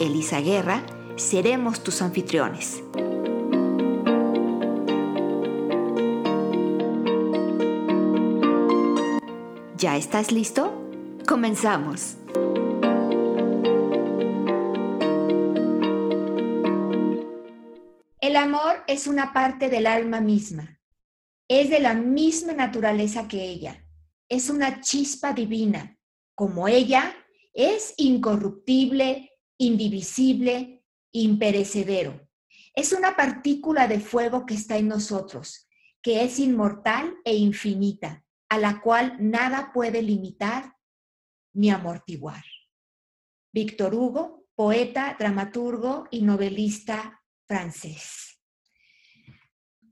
Elisa Guerra, seremos tus anfitriones. ¿Ya estás listo? Comenzamos. El amor es una parte del alma misma. Es de la misma naturaleza que ella. Es una chispa divina. Como ella, es incorruptible, indivisible, imperecedero. Es una partícula de fuego que está en nosotros, que es inmortal e infinita a la cual nada puede limitar ni amortiguar. Víctor Hugo, poeta, dramaturgo y novelista francés.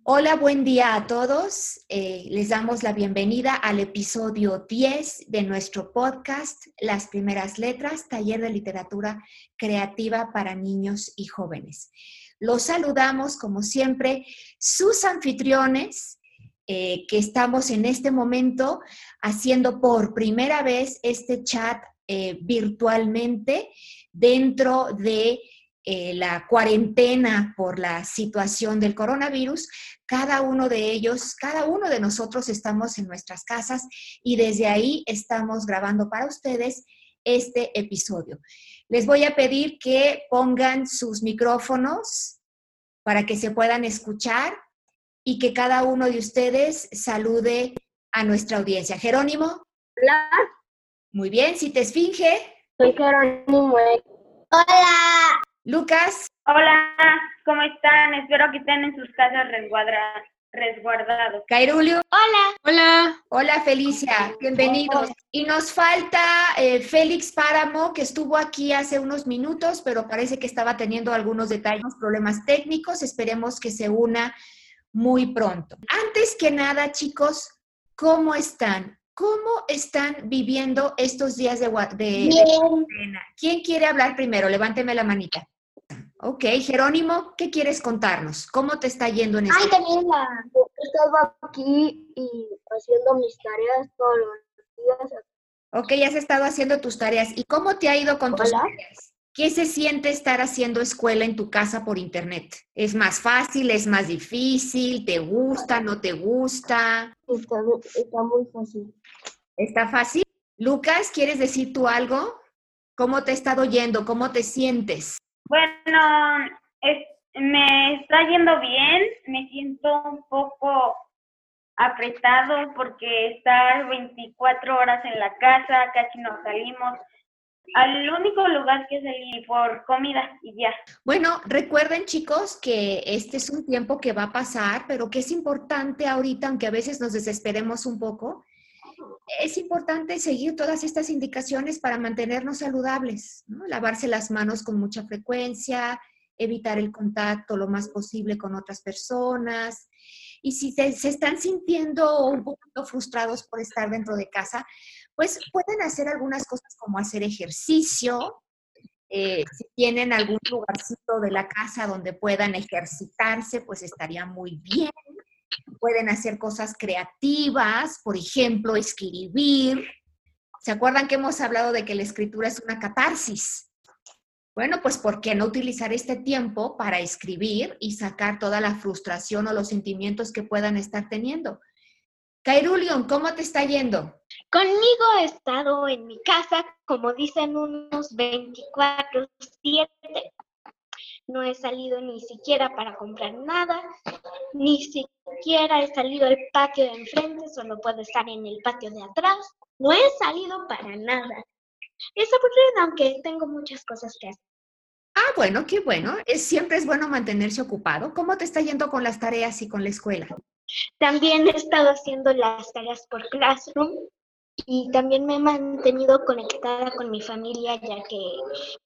Hola, buen día a todos. Eh, les damos la bienvenida al episodio 10 de nuestro podcast, Las Primeras Letras, taller de literatura creativa para niños y jóvenes. Los saludamos, como siempre, sus anfitriones, eh, que estamos en este momento haciendo por primera vez este chat eh, virtualmente dentro de eh, la cuarentena por la situación del coronavirus. Cada uno de ellos, cada uno de nosotros estamos en nuestras casas y desde ahí estamos grabando para ustedes este episodio. Les voy a pedir que pongan sus micrófonos para que se puedan escuchar y que cada uno de ustedes salude a nuestra audiencia. Jerónimo. Hola. Muy bien, si te esfinge. Soy Jerónimo. Hola. Lucas. Hola, ¿cómo están? Espero que estén en sus casas resguardados. Cairulio. Hola. Hola. Hola, Felicia. Bienvenidos. Y nos falta eh, Félix Páramo, que estuvo aquí hace unos minutos, pero parece que estaba teniendo algunos detalles, problemas técnicos. Esperemos que se una muy pronto. Antes que nada, chicos, ¿cómo están? ¿Cómo están viviendo estos días de, de, ¿Quién quiere hablar primero? Levánteme la manita. Ok, Jerónimo, ¿qué quieres contarnos? ¿Cómo te está yendo en este Ay, también la, he estado aquí y haciendo mis tareas todos los días. Ok, has estado haciendo tus tareas. ¿Y cómo te ha ido con tus tareas? ¿Qué se siente estar haciendo escuela en tu casa por internet? ¿Es más fácil? ¿Es más difícil? ¿Te gusta? ¿No te gusta? Está, está muy fácil. ¿Está fácil? Lucas, ¿quieres decir tú algo? ¿Cómo te ha estado yendo? ¿Cómo te sientes? Bueno, me está yendo bien. Me siento un poco apretado porque estar 24 horas en la casa, casi no salimos al único lugar que salí por comida y ya. Bueno, recuerden chicos que este es un tiempo que va a pasar, pero que es importante ahorita, aunque a veces nos desesperemos un poco, es importante seguir todas estas indicaciones para mantenernos saludables, lavarse las manos con mucha frecuencia, evitar el contacto lo más posible con otras personas. Y si se, se están sintiendo un poquito frustrados por estar dentro de casa, pues pueden hacer algunas cosas como hacer ejercicio, eh, si tienen algún lugarcito de la casa donde puedan ejercitarse, pues estaría muy bien. Pueden hacer cosas creativas, por ejemplo, escribir. ¿Se acuerdan que hemos hablado de que la escritura es una catarsis? Bueno, pues ¿por qué no utilizar este tiempo para escribir y sacar toda la frustración o los sentimientos que puedan estar teniendo? Cairulion, ¿cómo te está yendo? Conmigo he estado en mi casa, como dicen, unos 24-7. No he salido ni siquiera para comprar nada, ni siquiera he salido al patio de enfrente, solo puedo estar en el patio de atrás. No he salido para nada. Es aburrido, aunque tengo muchas cosas que hacer. Ah, bueno, qué bueno. Es, siempre es bueno mantenerse ocupado. ¿Cómo te está yendo con las tareas y con la escuela? También he estado haciendo las tareas por Classroom y también me he mantenido conectada con mi familia ya que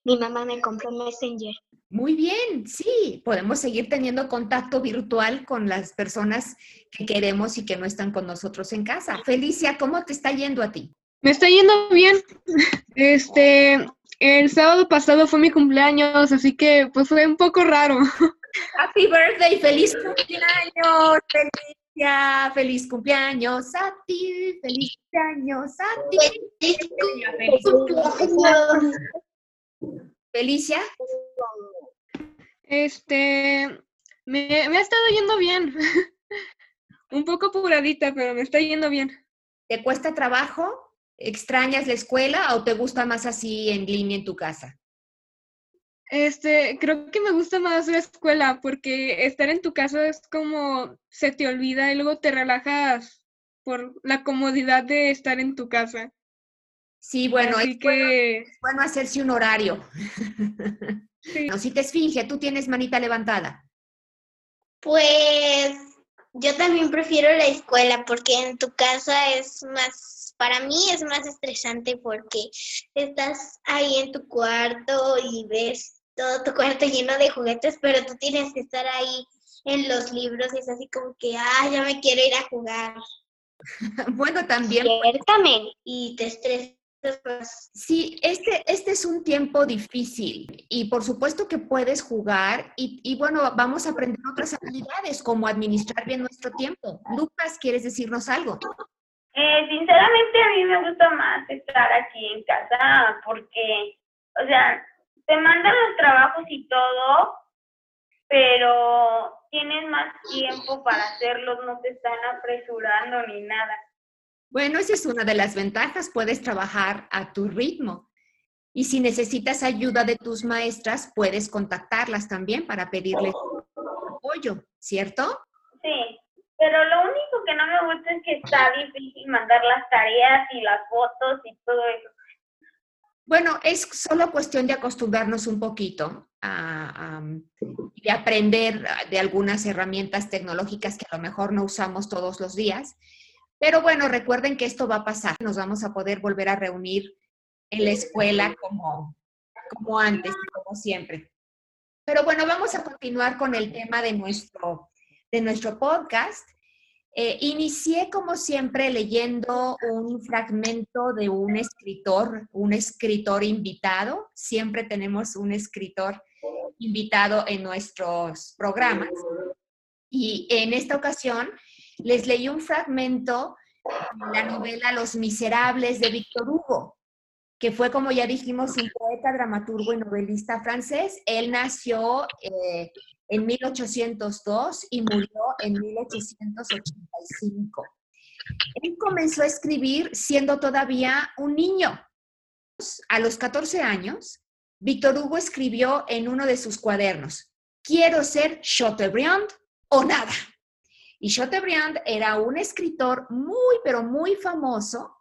mi mamá me compró Messenger. Muy bien, sí, podemos seguir teniendo contacto virtual con las personas que queremos y que no están con nosotros en casa. Felicia, ¿cómo te está yendo a ti? Me está yendo bien. Este, el sábado pasado fue mi cumpleaños, así que pues fue un poco raro. Happy birthday, feliz cumpleaños, Feliz cumpleaños a ti, feliz cumpleaños a ti. Feliz cumpleaños. Felicia. Este, me, me ha estado yendo bien. Un poco apuradita, pero me está yendo bien. ¿Te cuesta trabajo? ¿Extrañas la escuela o te gusta más así en línea en tu casa? Este, creo que me gusta más la escuela porque estar en tu casa es como se te olvida y luego te relajas por la comodidad de estar en tu casa. Sí, bueno, Así es, bueno, que es bueno hacerse un horario. sí. No, si te esfinge, tú tienes manita levantada. Pues yo también prefiero la escuela porque en tu casa es más, para mí es más estresante porque estás ahí en tu cuarto y ves todo tu cuarto lleno de juguetes, pero tú tienes que estar ahí en los libros y es así como que, ah, ya me quiero ir a jugar Bueno, también y te estresas. Sí, este, este es un tiempo difícil y por supuesto que puedes jugar y, y bueno, vamos a aprender otras habilidades como administrar bien nuestro tiempo. Lucas, ¿quieres decirnos algo? Eh, sinceramente a mí me gusta más estar aquí en casa porque, o sea, te mandan los trabajos y todo, pero tienes más tiempo para hacerlos, no te están apresurando ni nada. Bueno, esa es una de las ventajas, puedes trabajar a tu ritmo. Y si necesitas ayuda de tus maestras, puedes contactarlas también para pedirles apoyo, ¿cierto? Sí, pero lo único que no me gusta es que está difícil mandar las tareas y las fotos y todo eso. Bueno, es solo cuestión de acostumbrarnos un poquito a, y de aprender de algunas herramientas tecnológicas que a lo mejor no usamos todos los días. Pero bueno, recuerden que esto va a pasar. Nos vamos a poder volver a reunir en la escuela como, como antes, como siempre. Pero bueno, vamos a continuar con el tema de nuestro, de nuestro podcast. Eh, inicié, como siempre, leyendo un fragmento de un escritor, un escritor invitado. Siempre tenemos un escritor invitado en nuestros programas. Y en esta ocasión les leí un fragmento de la novela Los Miserables de Víctor Hugo, que fue, como ya dijimos, un poeta, dramaturgo y novelista francés. Él nació eh, en 1802 y murió en 1885. Él comenzó a escribir siendo todavía un niño. A los 14 años, Víctor Hugo escribió en uno de sus cuadernos, quiero ser Chateaubriand o nada. Y Chateaubriand era un escritor muy, pero muy famoso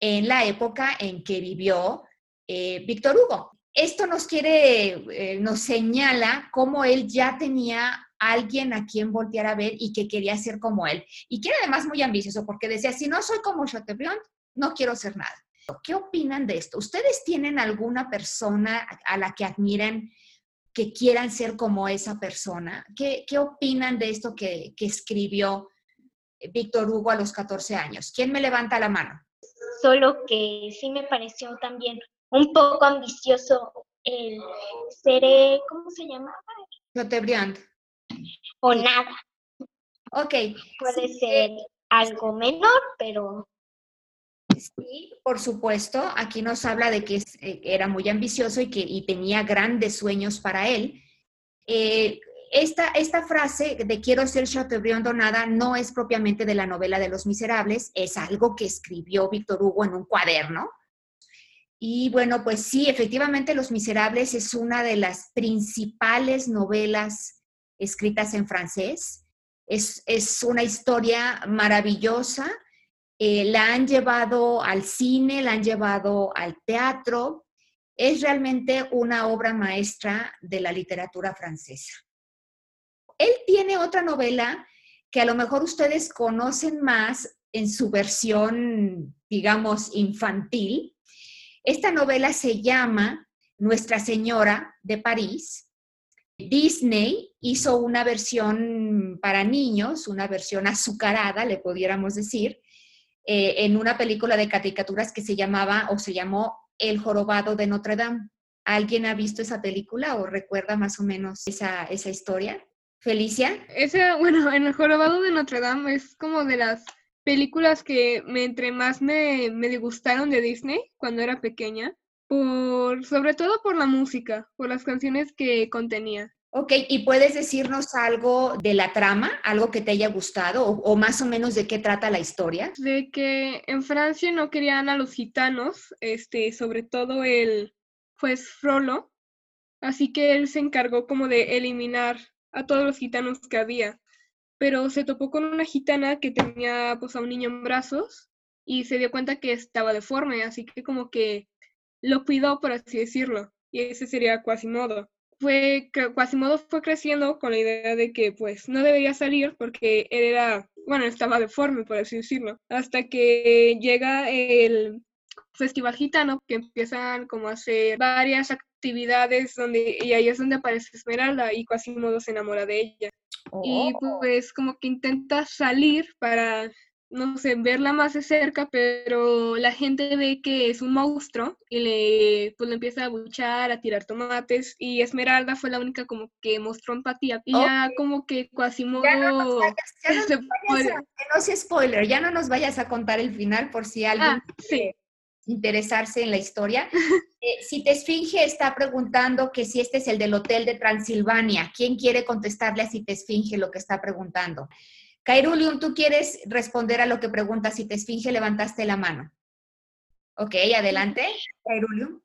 en la época en que vivió eh, Víctor Hugo. Esto nos quiere, eh, nos señala cómo él ya tenía alguien a quien voltear a ver y que quería ser como él. Y que era además muy ambicioso porque decía, si no soy como Chateaubriand, no quiero ser nada. ¿Qué opinan de esto? ¿Ustedes tienen alguna persona a la que admiren que quieran ser como esa persona? ¿Qué, qué opinan de esto que, que escribió Víctor Hugo a los 14 años? ¿Quién me levanta la mano? Solo que sí me pareció también un poco ambicioso el ser, eh, ¿cómo se llama? Chateaubriand. O nada. Ok. Puede sí, ser algo menor, pero Sí, por supuesto. Aquí nos habla de que eh, era muy ambicioso y que y tenía grandes sueños para él. Eh, esta, esta frase de quiero ser Chateaubriand o nada no es propiamente de la novela de Los Miserables, es algo que escribió Víctor Hugo en un cuaderno. Y bueno, pues sí, efectivamente Los Miserables es una de las principales novelas escritas en francés. Es, es una historia maravillosa. Eh, la han llevado al cine, la han llevado al teatro. Es realmente una obra maestra de la literatura francesa. Él tiene otra novela que a lo mejor ustedes conocen más en su versión, digamos, infantil. Esta novela se llama Nuestra Señora de París. Disney hizo una versión para niños, una versión azucarada, le pudiéramos decir, eh, en una película de caricaturas que se llamaba o se llamó El jorobado de Notre Dame. ¿Alguien ha visto esa película o recuerda más o menos esa, esa historia? Felicia. Ese, bueno, en El jorobado de Notre Dame es como de las películas que me, entre más me, me gustaron de Disney cuando era pequeña, por, sobre todo por la música, por las canciones que contenía. Ok, ¿y puedes decirnos algo de la trama, algo que te haya gustado o, más o menos de qué trata la historia? De que en Francia no querían a los gitanos, este, sobre todo el pues Frollo, así que él se encargó como de eliminar a todos los gitanos que había, pero se topó con una gitana que tenía pues a un niño en brazos y se dio cuenta que estaba deforme, así que como que lo cuidó, por así decirlo, y ese sería Quasimodo fue, Quasimodo fue creciendo con la idea de que pues no debería salir porque él era, bueno, estaba deforme, por así decirlo, hasta que llega el Festival Gitano, que empiezan como a hacer varias actividades donde, y ahí es donde aparece Esmeralda y Quasimodo se enamora de ella. Y oh. pues como que intenta salir para no sé, verla más de cerca, pero la gente ve que es un monstruo y le, pues, le empieza a buchar, a tirar tomates y Esmeralda fue la única como que mostró empatía y ya como que Quasimodo... Ya no nos vayas, ya no, que no sea spoiler, ya no nos vayas a contar el final por si alguien ah, sí. Interesarse en la historia. Eh, si te Esfinge está preguntando que si este es el del Hotel de Transilvania, ¿quién quiere contestarle a si te Esfinge lo que está preguntando? Kairulium, ¿tú quieres responder a lo que pregunta si te esfinge? Levantaste la mano. Ok, adelante, Kairulium.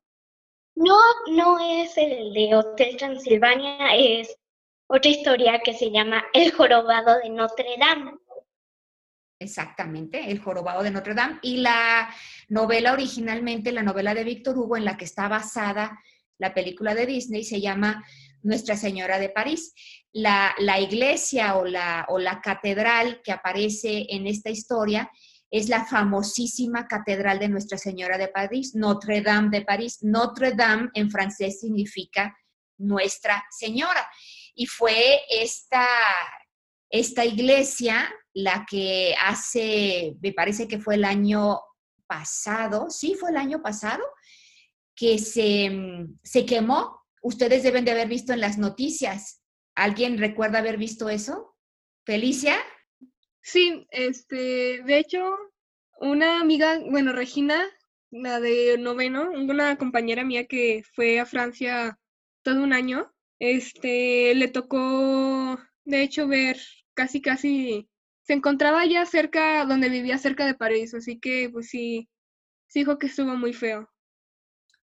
No, no es el de Hotel Transilvania, es otra historia que se llama El jorobado de Notre Dame. Exactamente, El jorobado de Notre Dame. Y la novela originalmente, la novela de Víctor Hugo, en la que está basada la película de Disney, se llama Nuestra Señora de París. La, iglesia o la, o la catedral que aparece en esta historia es la famosísima catedral de Nuestra Señora de París, Notre Dame de París. Notre Dame en francés significa Nuestra Señora. Y fue esta, esta iglesia la que hace, me parece que fue el año pasado, sí, fue el año pasado, que se, se quemó ustedes deben de haber visto en las noticias. ¿Alguien recuerda haber visto eso? Felicia. Sí, este, de hecho, una amiga, bueno, Regina, la de noveno, una compañera mía que fue a Francia todo un año, este, le tocó, de hecho, ver casi, casi, se encontraba ya cerca, donde vivía cerca de París, así que, pues sí, sí dijo que estuvo muy feo.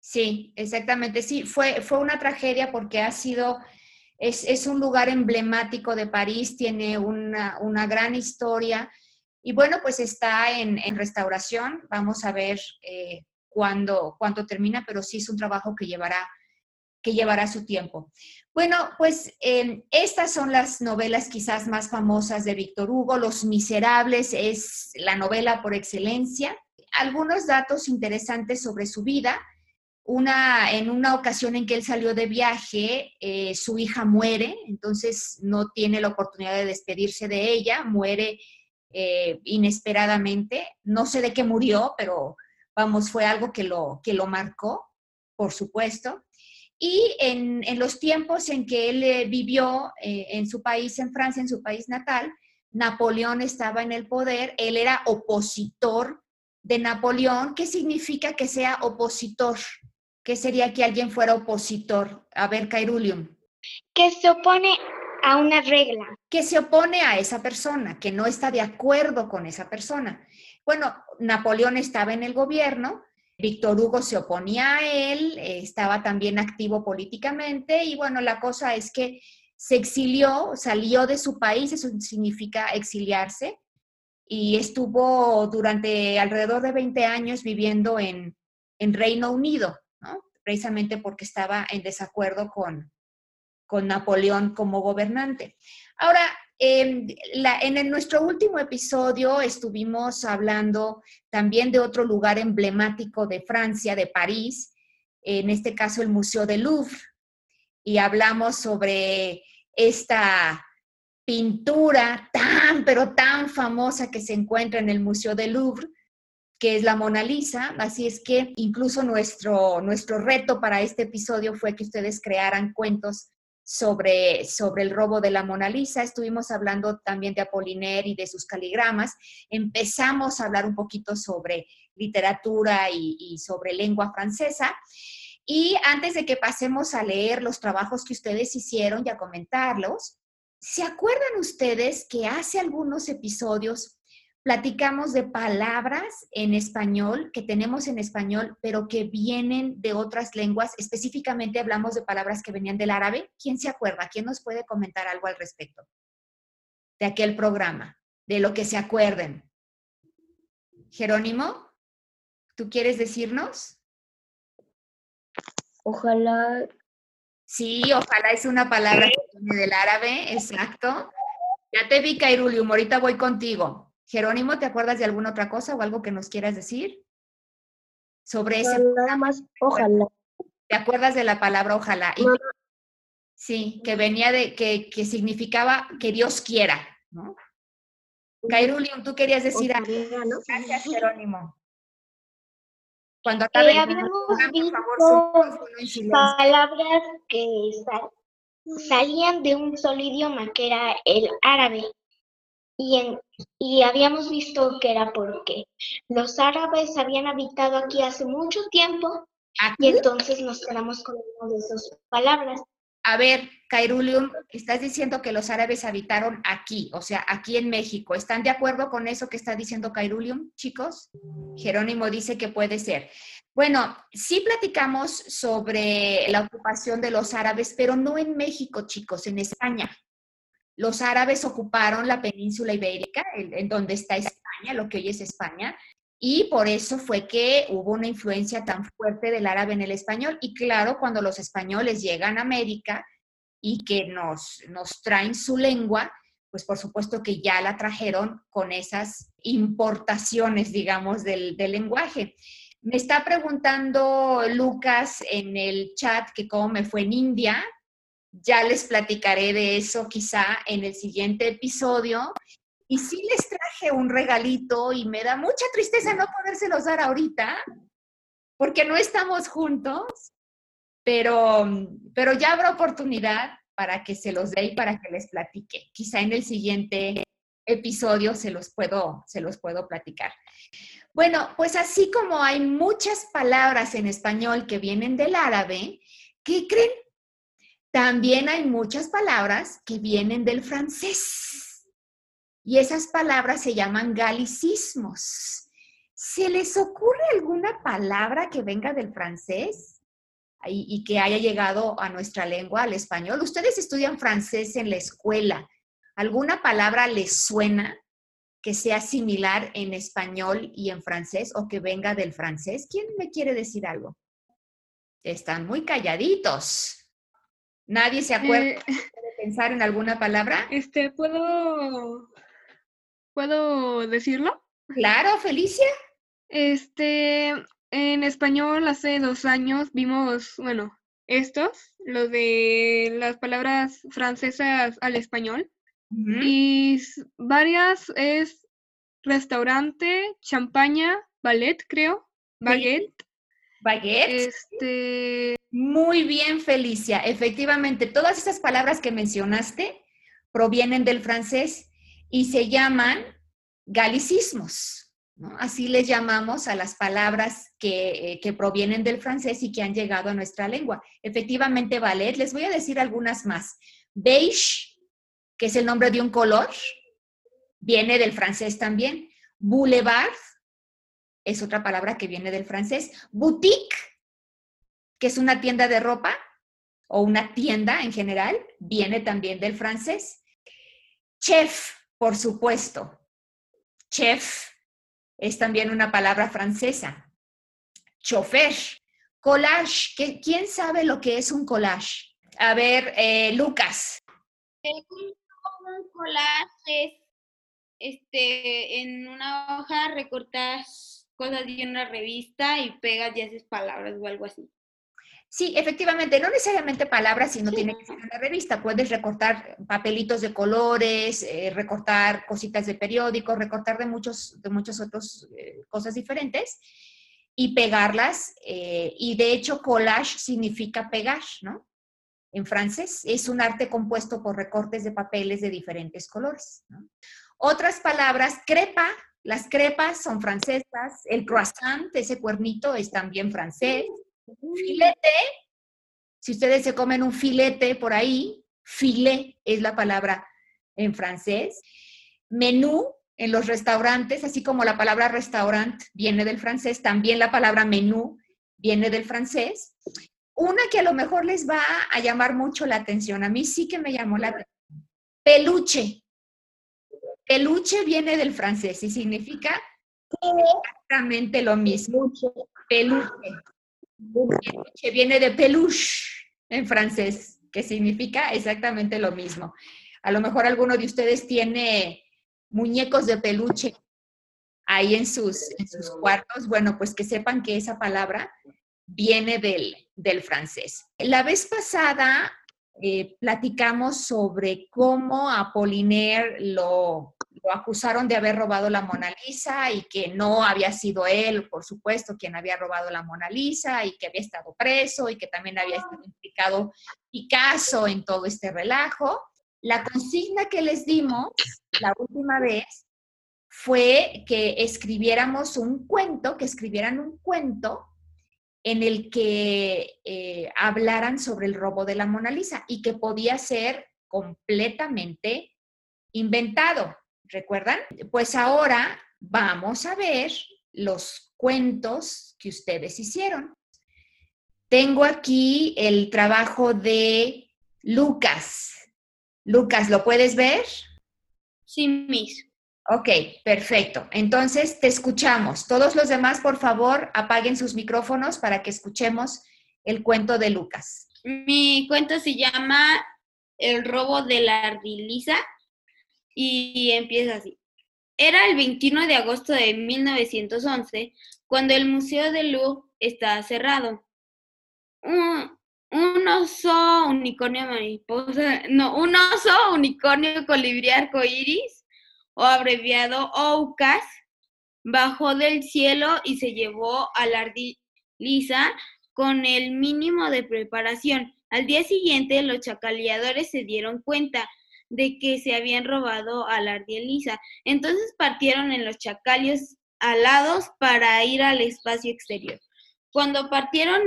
Sí, exactamente. Sí, fue, fue una tragedia porque ha sido, es, un lugar emblemático de París, tiene una, gran historia y bueno, pues está en, restauración. Vamos a ver eh, cuándo, termina, pero sí es un trabajo que llevará, que llevará su tiempo. Bueno, pues em, estas son las novelas quizás más famosas de Víctor Hugo. Los Miserables es la novela por excelencia. Algunos datos interesantes sobre su vida una, en una ocasión en que él salió de viaje, eh, su hija muere, entonces no tiene la oportunidad de despedirse de ella, muere eh, inesperadamente. No sé de qué murió, pero vamos, fue algo que lo, que lo marcó, por supuesto. Y en, los tiempos en que él eh, vivió en su país, en Francia, en su país natal, Napoleón estaba en el poder, él era opositor de Napoleón. ¿Qué significa que sea opositor? ¿Qué sería que alguien fuera opositor? A ver, Cairulium. Que se opone a una regla. Que se opone a esa persona, que no está de acuerdo con esa persona. Bueno, Napoleón estaba en el gobierno, Víctor Hugo se oponía a él, estaba también activo políticamente y bueno, la cosa es que se exilió, salió de su país, eso significa exiliarse, y estuvo durante alrededor de 20 años viviendo en, en Reino Unido precisamente porque estaba en desacuerdo con, con Napoleón como gobernante. Ahora, en nuestro último episodio estuvimos hablando también de otro lugar emblemático de Francia, de París, en este caso el Museo del Louvre, y hablamos sobre esta pintura tan, pero tan famosa que se encuentra en el Museo del Louvre, que es la Mona Lisa. Así es que incluso nuestro, nuestro reto para este episodio fue que ustedes crearan cuentos sobre, sobre el robo de la Mona Lisa. Estuvimos hablando también de Apollinaire y de sus caligramas. Empezamos a hablar un poquito sobre literatura y, y sobre lengua francesa. Y antes de que pasemos a leer los trabajos que ustedes hicieron y a comentarlos, ¿se acuerdan ustedes que hace algunos episodios platicamos de palabras en español que tenemos en español, pero que vienen de otras lenguas? Específicamente hablamos de palabras que venían del árabe. ¿Quién se acuerda? ¿Quién nos puede comentar algo al respecto de aquel programa? De lo que se acuerden. Jerónimo, ¿tú quieres decirnos? Ojalá, Sí, ojalá es una palabra que viene del árabe, exacto. Ya te vi, Kairulium, ahorita voy contigo. Jerónimo, ¿te acuerdas de alguna otra cosa o algo que nos quieras decir? Sobre ese, nada más, ojalá. ¿te acuerdas de la palabra ojalá? Sí, que venía de, que, que significaba que Dios quiera, ¿no? Kairulium, tú querías decir algo. ¿no? Gracias, Jerónimo. Cuando acabe Eh, el habíamos por favor, visto silencio. palabras que sal- salían de un solo idioma, que era el árabe. Y, en- y habíamos visto que era porque los árabes habían habitado aquí hace mucho tiempo y entonces nos quedamos con una de esas palabras. A ver, Kairulium, estás diciendo que los árabes habitaron aquí, o sea, aquí en México. ¿Están de acuerdo con eso que está diciendo Kairulium, chicos? Jerónimo dice que puede ser. Bueno, sí platicamos sobre la ocupación de los árabes, pero no en México, chicos, en España. Los árabes ocuparon la península ibérica, en donde está España, lo que hoy es España, y por eso fue que hubo una influencia tan fuerte del árabe en el español. Y claro, cuando los españoles llegan a América y que nos, nos traen su lengua, pues por supuesto que ya la trajeron con esas importaciones, digamos, del, del lenguaje. Me está preguntando Lucas en el chat que cómo me fue en India. Ya les platicaré de eso quizá en el siguiente episodio. Y sí les traje un regalito y me da mucha tristeza no podérselos dar ahorita, porque no estamos juntos, pero, pero ya habrá oportunidad para que se los dé y para que les platique. Quizá en el siguiente episodio se los puedo, se los puedo platicar. Bueno, pues así como hay muchas palabras en español que vienen del árabe, ¿qué creen? También hay muchas palabras que vienen del francés. Y esas palabras se llaman galicismos. ¿Se les ocurre alguna palabra que venga del francés y, que haya llegado a nuestra lengua, al español? Ustedes estudian francés en la escuela. ¿Alguna palabra les suena que sea similar en español y en francés o que venga del francés? ¿Quién me quiere decir algo? Están muy calladitos. ¿Nadie se acuerda Eh, de pensar en alguna palabra? este, ¿puedo, ¿puedo decirlo? Claro, Felicia. Este, en español hace dos años vimos, bueno, estos, lo de las palabras francesas al español. Y varias es restaurante, champaña, ballet, creo, baguette. Baguette. Este, Muy bien, Felicia. Efectivamente, todas esas palabras que mencionaste provienen del francés y se llaman galicismos. ¿no? Así les llamamos a las palabras que, eh, que provienen del francés y que han llegado a nuestra lengua. Efectivamente, ballet. Les voy a decir algunas más. Beige, que es el nombre de un color, viene del francés también. Boulevard es otra palabra que viene del francés. Boutique, que es una tienda de ropa o una tienda en general, viene también del francés. Chef, por supuesto. Chef es también una palabra francesa. Chofer. Collage. ¿qué- ¿Quién sabe lo que es un collage? A ver, eh, Lucas. un collage es, este, en una hoja recortas cosas de una revista y pegas y haces palabras o algo así. Sí, efectivamente, no necesariamente palabras, sino tiene que ser una revista. Puedes recortar papelitos de colores, eh, recortar cositas de periódicos, recortar de muchos, de muchas otras eh, cosas diferentes y pegarlas. eh, y de hecho, collage significa pegar, ¿no? En francés es un arte compuesto por recortes de papeles de diferentes colores. ¿no? Otras palabras, crepa, las crepas son francesas, el croissant, ese cuernito es también francés, filete, si ustedes se comen un filete por ahí, filet es la palabra en francés. Menú en los restaurantes, así como la palabra restaurant viene del francés, también la palabra menú viene del francés. Una que a lo mejor les va a llamar mucho la atención, a mí sí que me llamó la atención. Peluche. Peluche viene del francés y significa exactamente lo mismo. Peluche. Peluche viene de peluche en francés, que significa exactamente lo mismo. A lo mejor alguno de ustedes tiene muñecos de peluche ahí en sus, en sus cuartos. Bueno, pues que sepan que esa palabra viene del, del francés. La vez pasada eh, platicamos sobre cómo Apollinaire lo, lo acusaron de haber robado la Mona Lisa y que no había sido él, por supuesto, quien había robado la Mona Lisa y que había estado preso y que también había estado implicado Picasso en todo este relajo. La consigna que les dimos la última vez fue que escribiéramos un cuento, que escribieran un cuento en el que eh, hablaran sobre el robo de la Mona Lisa y que podía ser completamente inventado. ¿Recuerdan? Pues ahora vamos a ver los cuentos que ustedes hicieron. Tengo aquí el trabajo de Lucas. Lucas, ¿lo puedes ver? Sí, Miss. Ok, perfecto. Entonces, te escuchamos. Todos los demás, por favor, apaguen sus micrófonos para que escuchemos el cuento de Lucas. Mi cuento se llama El robo de la ardiliza y empieza así. Era el 21 de agosto de 1911 cuando el Museo del Louvre estaba cerrado. Un, un oso unicornio mariposa, no, un oso unicornio colibrí arcoíris o abreviado OUCAS, bajó del cielo y se llevó a la ardiliza con el mínimo de preparación. Al día siguiente, los chacaleadores se dieron cuenta de que se habían robado a la ardiliza. Entonces partieron en los chacalios alados para ir al espacio exterior. Cuando partieron,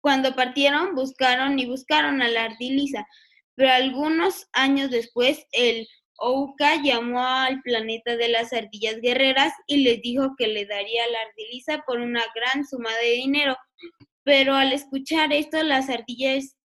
cuando partieron buscaron y buscaron a la ardiliza, pero algunos años después el Ouka llamó al planeta de las ardillas guerreras y les dijo que le daría la ardiliza por una gran suma de dinero. Pero al escuchar esto, las ardillas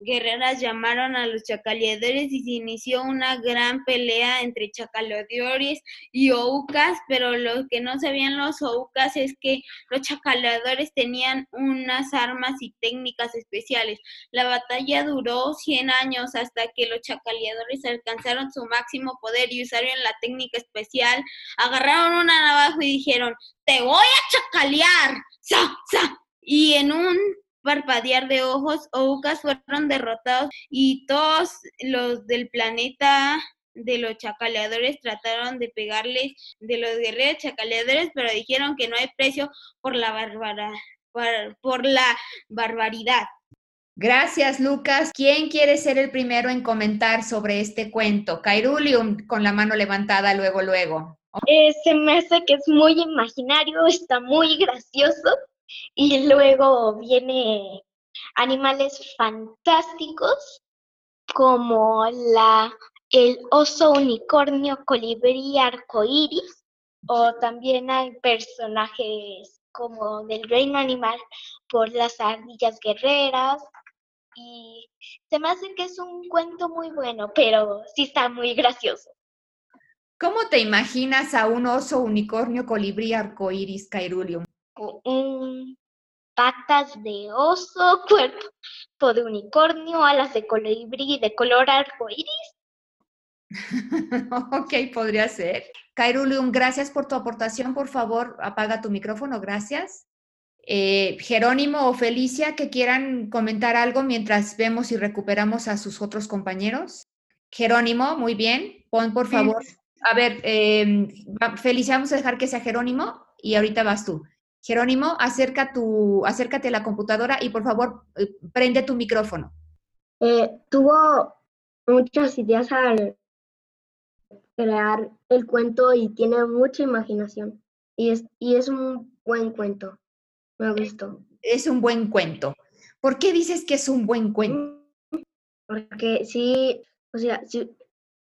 guerreras llamaron a los chacaleadores y se inició una gran pelea entre chacaleadores y oucas, pero lo que no sabían los oucas es que los chacaleadores tenían unas armas y técnicas especiales. La batalla duró 100 años hasta que los chacaleadores alcanzaron su máximo poder y usaron la técnica especial, agarraron una navaja y dijeron, te voy a chacalear, sa, sa, y en un parpadear de ojos, Oucas fueron derrotados y todos los del planeta de los chacaleadores trataron de pegarles de los guerreros chacaleadores, pero dijeron que no hay precio por la barbara, por, por la barbaridad. Gracias, Lucas. ¿Quién quiere ser el primero en comentar sobre este cuento? Cairulium con la mano levantada luego, luego. Eh, se me hace que es muy imaginario, está muy gracioso y luego viene animales fantásticos como la, el oso unicornio colibrí arcoíris o también hay personajes como del reino animal por las ardillas guerreras y se me hace que es un cuento muy bueno, pero sí está muy gracioso. ¿Cómo te imaginas a un oso unicornio colibrí arcoíris, Cairulium? Un patas de oso, cuerpo de unicornio, alas de colibrí de color arcoíris ok, podría ser. Kairulium, gracias por tu aportación. Por favor, apaga tu micrófono. Gracias. Eh, Jerónimo o Felicia, que quieran comentar algo mientras vemos y recuperamos a sus otros compañeros. Jerónimo, muy bien. Pon, por favor. A ver, eh, Felicia, vamos a dejar que sea Jerónimo y ahorita vas tú. Jerónimo, acerca tu, acércate a la computadora y por favor, eh, prende tu micrófono. Eh, tuvo muchas ideas al crear el cuento y tiene mucha imaginación. Y es, y es un buen cuento. Me gustó. Es un buen cuento. ¿Por qué dices que es un buen cuento? Porque sí, o sea, sí,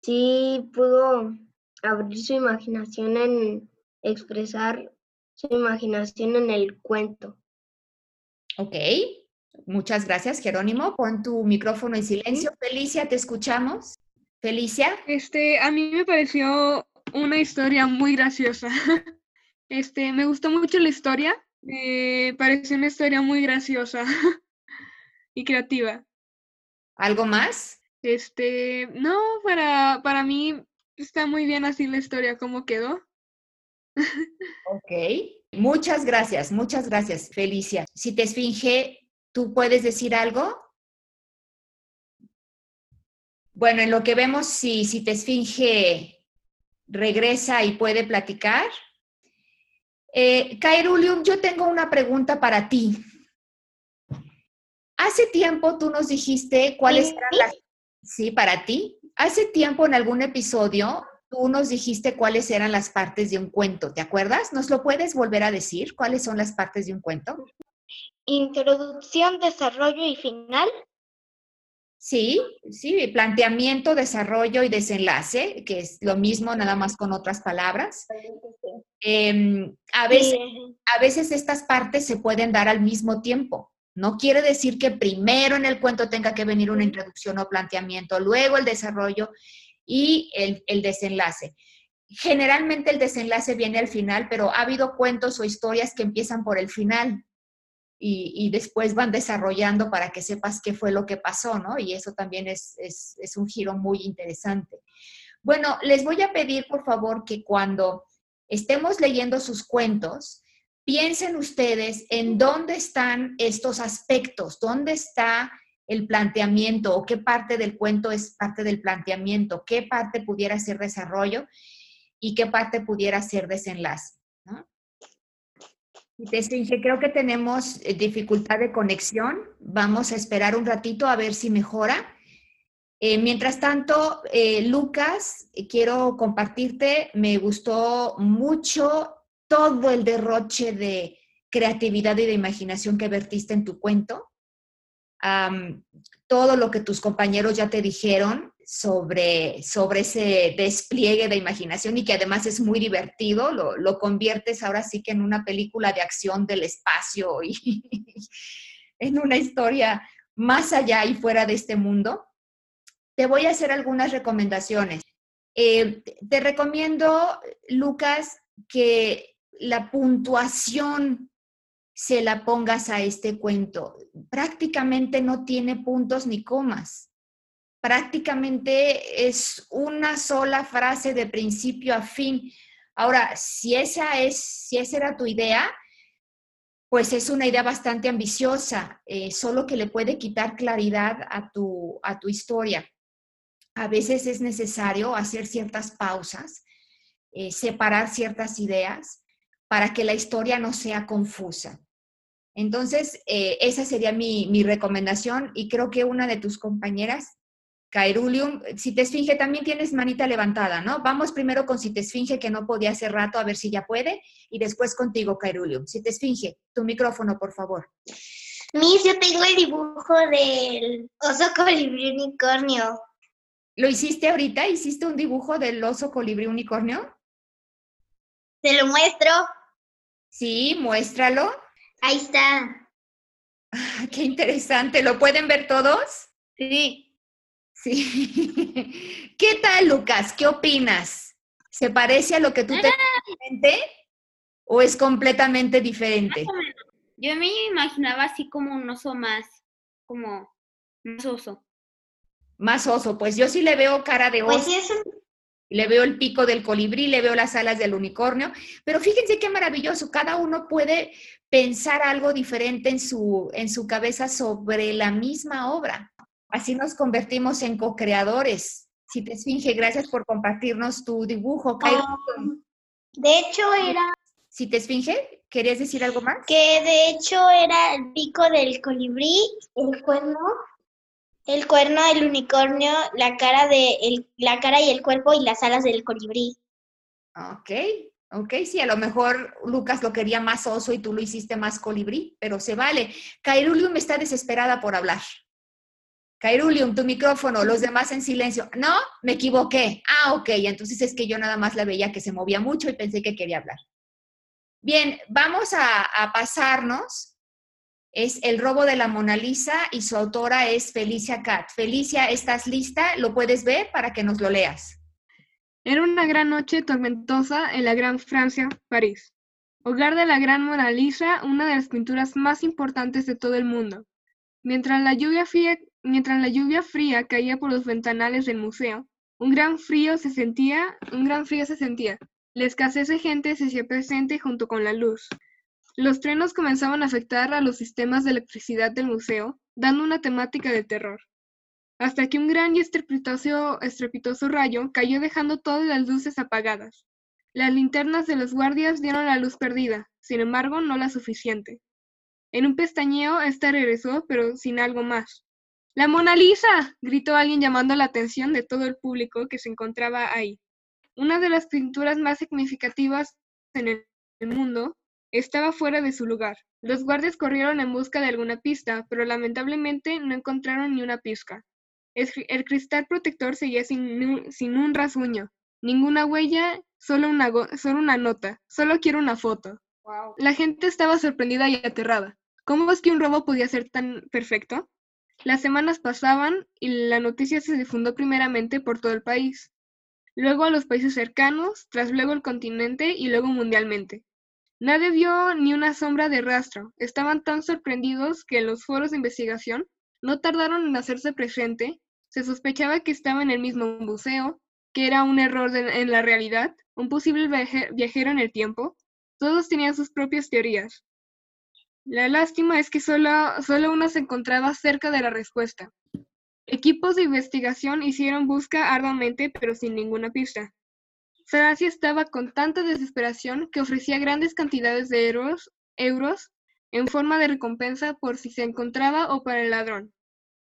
sí pudo abrir su imaginación en expresar su imaginación en el cuento. Ok, muchas gracias, Jerónimo. Pon tu micrófono en silencio. Felicia, te escuchamos. Felicia. Este, a mí me pareció una historia muy graciosa. Este, me gustó mucho la historia. Me pareció una historia muy graciosa y creativa. ¿Algo más? Este, no, para, para mí está muy bien así la historia, cómo quedó. Ok. Muchas gracias, muchas gracias, Felicia. Si te esfinge, ¿tú puedes decir algo? Bueno, en lo que vemos, si, si te esfinge regresa y puede platicar. Eh, Kairulium, yo tengo una pregunta para ti. Hace tiempo tú nos dijiste cuáles eran las... Sí, para ti. Hace tiempo en algún episodio tú nos dijiste cuáles eran las partes de un cuento, ¿te acuerdas? ¿Nos lo puedes volver a decir? ¿Cuáles son las partes de un cuento? Introducción, desarrollo y final. Sí, sí, planteamiento, desarrollo y desenlace, que es lo mismo, nada más con otras palabras. Em, a, veces, a veces estas partes se pueden dar al mismo tiempo. No quiere decir que primero en el cuento tenga que venir una introducción o planteamiento, luego el desarrollo y el, desenlace. Generalmente el desenlace viene al final, pero ha habido cuentos o historias que empiezan por el final y, después van desarrollando para que sepas qué fue lo que pasó, ¿no? Y eso también es, es un giro muy interesante. Bueno, les voy a pedir, por favor, que cuando estemos leyendo sus cuentos, piensen ustedes en dónde están estos aspectos, dónde está el planteamiento o qué parte del cuento es parte del planteamiento, qué parte pudiera ser desarrollo y qué parte pudiera ser desenlace. ¿no? Te creo que tenemos eh, dificultad de conexión. Vamos a esperar un ratito a ver si mejora. Eh, mientras tanto, eh, Lucas, quiero compartirte, me gustó mucho todo el derroche de creatividad y de imaginación que vertiste en tu cuento todo lo que tus compañeros ya te dijeron sobre, sobre ese despliegue de imaginación y que además es muy divertido, lo, lo conviertes ahora sí que en una película de acción del espacio y en una historia más allá y fuera de este mundo. Te voy a hacer algunas recomendaciones. Eh, te recomiendo, Lucas, que la puntuación se la pongas a este cuento. Prácticamente no tiene puntos ni comas. Prácticamente es una sola frase de principio a fin. Ahora, si esa es, si esa era tu idea, pues es una idea bastante ambiciosa, eh, solo que le puede quitar claridad a tu, a tu historia. A veces es necesario hacer ciertas pausas, eh, separar ciertas ideas para que la historia no sea confusa. Entonces, eh, esa sería mi, recomendación y creo que una de tus compañeras, Kairulium, si te esfinge también tienes manita levantada, ¿no? Vamos primero con si te esfinge, que no podía hace rato, a ver si ya puede, y después contigo, Kairulium. Si te esfinge, tu micrófono, por favor. Miss, yo tengo el dibujo del oso colibrí unicornio. ¿Lo hiciste ahorita? ¿Hiciste un dibujo del oso colibrí unicornio? Te lo muestro. Sí, muéstralo. Ahí está. Ah, qué interesante. ¿Lo pueden ver todos? Sí. Sí. ¿Qué tal, Lucas? ¿Qué opinas? ¿Se parece a lo que tú te mente o es completamente diferente? Yo me imaginaba así como un oso más, como más oso. Más oso, pues yo sí le veo cara de oso. Pues es un- Le veo el pico del colibrí, le veo las alas del unicornio, pero fíjense qué maravilloso, cada uno puede pensar algo diferente en su, en su cabeza sobre la misma obra. Así nos convertimos en co-creadores. Si te esfinge, gracias por compartirnos tu dibujo. Cairo, de hecho era si te esfinge, ¿querías decir algo más? que de hecho era el pico del colibrí, el cuerno, el cuerno del unicornio, la cara de el- la cara y el cuerpo y las alas del colibrí. Ok, ok, sí, a lo mejor Lucas lo quería más oso y tú lo hiciste más colibrí, pero se vale. Cairulium está desesperada por hablar. Cairulium, tu micrófono, los demás en silencio. No, me equivoqué. Ah, ok, entonces es que yo nada más la veía que se movía mucho y pensé que quería hablar. Bien, vamos a, a pasarnos. Es El robo de la Mona Lisa y su autora es Felicia Cat. Felicia, ¿estás lista? ¿Lo puedes ver para que nos lo leas? Era una gran noche tormentosa en la Gran Francia, París, hogar de la Gran Mona Lisa, una de las pinturas más importantes de todo el mundo. Mientras la lluvia fría, mientras la lluvia fría caía por los ventanales del museo, un gran frío se sentía, un gran frío se sentía. La escasez de gente se hacía presente junto con la luz. Los trenos comenzaban a afectar a los sistemas de electricidad del museo, dando una temática de terror hasta que un gran y estrepitoso, estrepitoso rayo cayó dejando todas las luces apagadas. Las linternas de los guardias dieron la luz perdida, sin embargo no la suficiente. En un pestañeo, ésta regresó, pero sin algo más. ¡La Mona Lisa! gritó alguien llamando la atención de todo el público que se encontraba ahí. Una de las pinturas más significativas en el mundo estaba fuera de su lugar. Los guardias corrieron en busca de alguna pista, pero lamentablemente no encontraron ni una pizca. El, cri- el cristal protector seguía sin, sin un rasguño, ninguna huella, solo una, solo una nota. Solo quiero una foto. La gente estaba sorprendida y aterrada. ¿Cómo es que un robo podía ser tan perfecto? Las semanas pasaban y la noticia se difundió primeramente por todo el país, luego a los países cercanos, tras luego el continente y luego mundialmente. Nadie vio ni una sombra de rastro. Estaban tan sorprendidos que los foros de investigación no tardaron en hacerse presente. Se sospechaba que estaba en el mismo museo, que era un error en la realidad, un posible viaje- viajero en el tiempo. Todos tenían sus propias teorías. La lástima es que solo, solo una se encontraba cerca de la respuesta. Equipos de investigación hicieron busca arduamente, pero sin ninguna pista. Francia estaba con tanta desesperación que ofrecía grandes cantidades de euros, en forma de recompensa por si se encontraba o para el ladrón.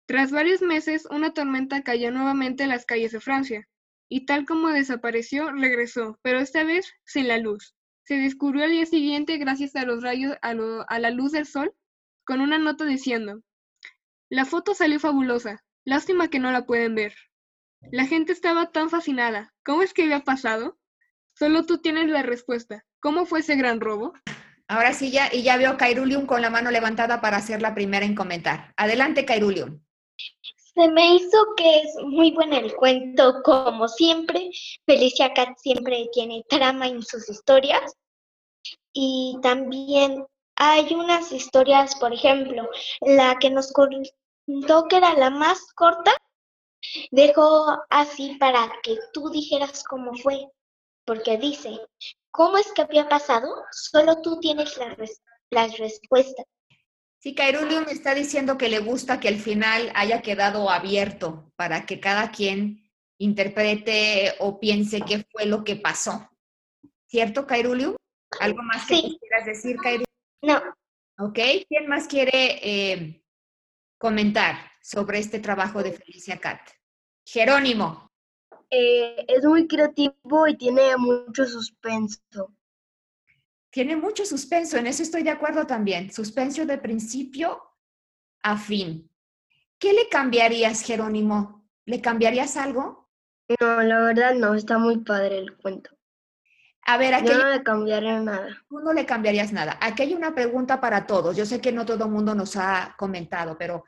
Tras varios meses, una tormenta cayó nuevamente en las calles de Francia, y tal como desapareció, regresó, pero esta vez sin la luz. Se descubrió al día siguiente gracias a los rayos a, a la luz del sol, con una nota diciendo: La foto salió fabulosa. Lástima que no la pueden ver. La gente estaba tan fascinada. ¿Cómo es que había pasado? Solo tú tienes la respuesta. ¿Cómo fue ese gran robo? Ahora sí, ya, y ya veo Cairulium con la mano levantada para ser la primera en comentar. Adelante, Cairulium. Se me hizo que es muy bueno el cuento, como siempre. Felicia Cat siempre tiene trama en sus historias. Y también hay unas historias, por ejemplo, la que nos contó que era la más corta, dejó así para que tú dijeras cómo fue, porque dice, ¿cómo es que había pasado? Solo tú tienes la res- las respuestas. Sí, Cairulium está diciendo que le gusta que el final haya quedado abierto para que cada quien interprete o piense qué fue lo que pasó. ¿Cierto, Cairulium? ¿Algo más que Sí. quieras decir, Cairulium? No, ¿Ok? ¿Quién más quiere eh, comentar sobre este trabajo de Felicia Cat? Jerónimo. Eh, es muy creativo y tiene mucho suspenso. Tiene mucho suspenso, en eso estoy de acuerdo también. Suspenso de principio a fin. ¿Qué le cambiarías, Jerónimo? ¿Le cambiarías algo? No, la verdad no, está muy padre el cuento. A ver, aquí Yo no le cambiaré nada. tú no le cambiarías nada. Aquí hay una pregunta para todos. Yo sé que no todo el mundo nos ha comentado, pero